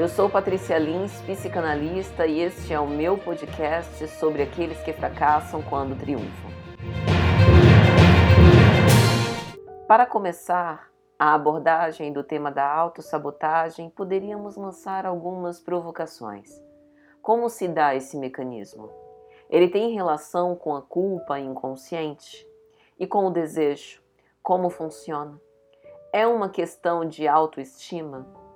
Eu sou Patrícia Lins, psicanalista, e este é o meu podcast sobre aqueles que fracassam quando triunfam. Para começar a abordagem do tema da autossabotagem, poderíamos lançar algumas provocações. Como se dá esse mecanismo? Ele tem relação com a culpa inconsciente e com o desejo. Como funciona? É uma questão de autoestima?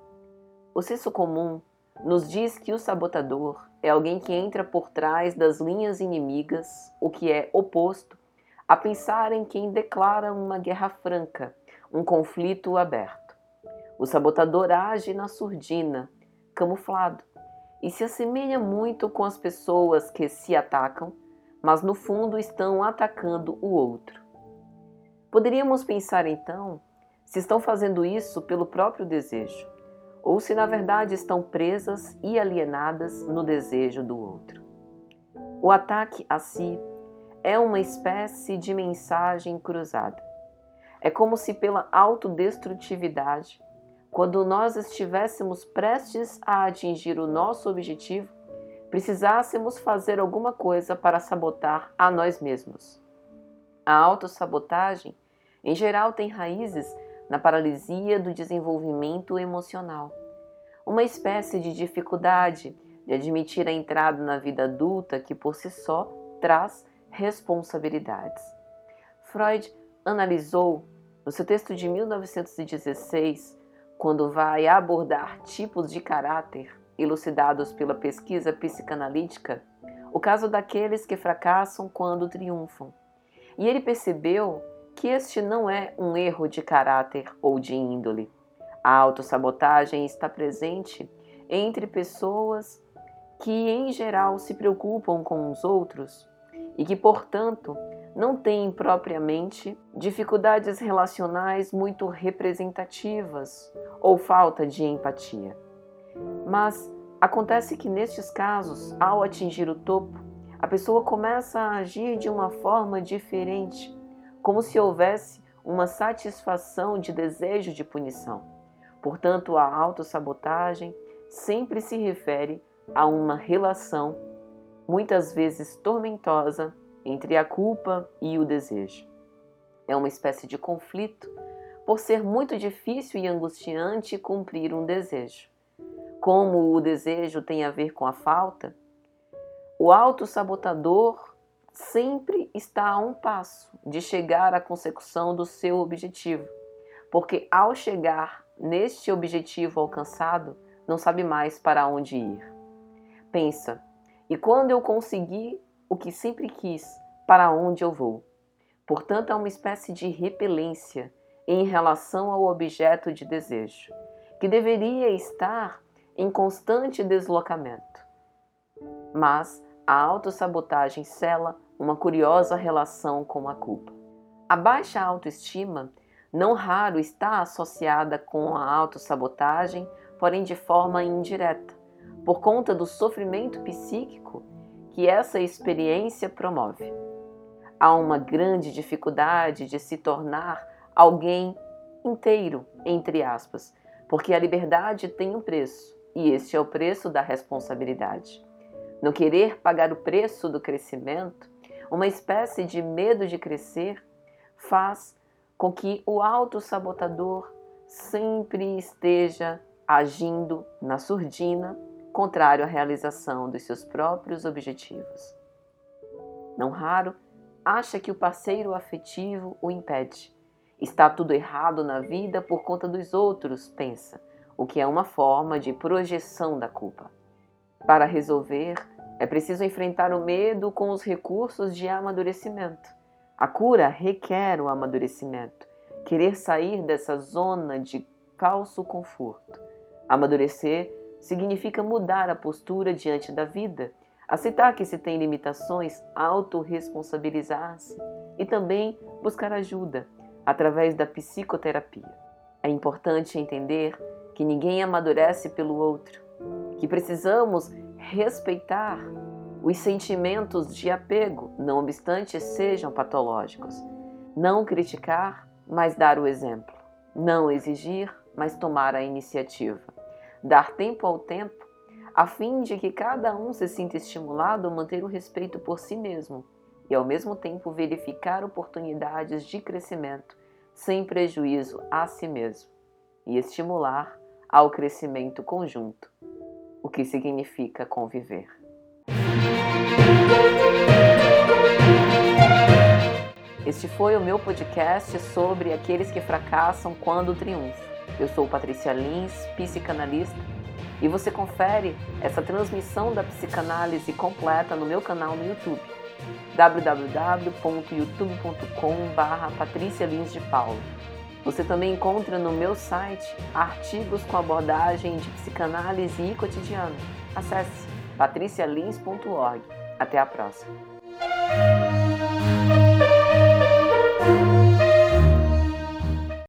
O senso comum nos diz que o sabotador é alguém que entra por trás das linhas inimigas, o que é oposto a pensar em quem declara uma guerra franca, um conflito aberto. O sabotador age na surdina, camuflado, e se assemelha muito com as pessoas que se atacam, mas no fundo estão atacando o outro. Poderíamos pensar então se estão fazendo isso pelo próprio desejo ou se na verdade estão presas e alienadas no desejo do outro. O ataque a si é uma espécie de mensagem cruzada. É como se pela autodestrutividade, quando nós estivéssemos prestes a atingir o nosso objetivo, precisássemos fazer alguma coisa para sabotar a nós mesmos. A autossabotagem, em geral, tem raízes na paralisia do desenvolvimento emocional, uma espécie de dificuldade de admitir a entrada na vida adulta que por si só traz responsabilidades. Freud analisou no seu texto de 1916, quando vai abordar tipos de caráter elucidados pela pesquisa psicanalítica, o caso daqueles que fracassam quando triunfam. E ele percebeu que este não é um erro de caráter ou de índole. A autossabotagem está presente entre pessoas que, em geral, se preocupam com os outros e que, portanto, não têm propriamente dificuldades relacionais muito representativas ou falta de empatia. Mas acontece que, nestes casos, ao atingir o topo, a pessoa começa a agir de uma forma diferente como se houvesse uma satisfação de desejo de punição. Portanto, a autossabotagem sempre se refere a uma relação, muitas vezes tormentosa, entre a culpa e o desejo. É uma espécie de conflito, por ser muito difícil e angustiante cumprir um desejo. Como o desejo tem a ver com a falta, o autossabotador sempre está a um passo de chegar à consecução do seu objetivo, porque ao chegar neste objetivo alcançado, não sabe mais para onde ir. Pensa, e quando eu conseguir o que sempre quis, para onde eu vou? Portanto, é uma espécie de repelência em relação ao objeto de desejo, que deveria estar em constante deslocamento. Mas a autossabotagem cela uma curiosa relação com a culpa. A baixa autoestima não raro está associada com a autossabotagem, porém de forma indireta, por conta do sofrimento psíquico que essa experiência promove. Há uma grande dificuldade de se tornar alguém inteiro, entre aspas, porque a liberdade tem um preço, e este é o preço da responsabilidade. No querer pagar o preço do crescimento, uma espécie de medo de crescer, faz com que o autossabotador sempre esteja agindo na surdina, contrário à realização dos seus próprios objetivos. Não raro, acha que o parceiro afetivo o impede. Está tudo errado na vida por conta dos outros, pensa, o que é uma forma de projeção da culpa. Para resolver é preciso enfrentar o medo com os recursos de amadurecimento. A cura requer o amadurecimento, querer sair dessa zona de falso conforto. Amadurecer significa mudar a postura diante da vida, aceitar que se tem limitações, autorresponsabilizar-se e também buscar ajuda através da psicoterapia. É importante entender que ninguém amadurece pelo outro, que precisamos respeitar os sentimentos de apego, não obstante sejam patológicos. Não criticar, mas dar o exemplo. Não exigir, mas tomar a iniciativa. dar tempo ao tempo, a fim de que cada um se sinta estimulado a manter o respeito por si mesmo e, ao mesmo tempo, verificar oportunidades de crescimento sem prejuízo a si mesmo e estimular ao crescimento conjunto, que significa conviver. Este foi o meu podcast sobre aqueles que fracassam quando triunfam. Eu sou Patrícia Lins, psicanalista, e você confere essa transmissão da psicanálise completa no meu canal no YouTube www.youtube.com/patricia Lins de Paulo. Você também encontra no meu site artigos com abordagem de psicanálise e cotidiano. Acesse patricialins.org. Até a próxima.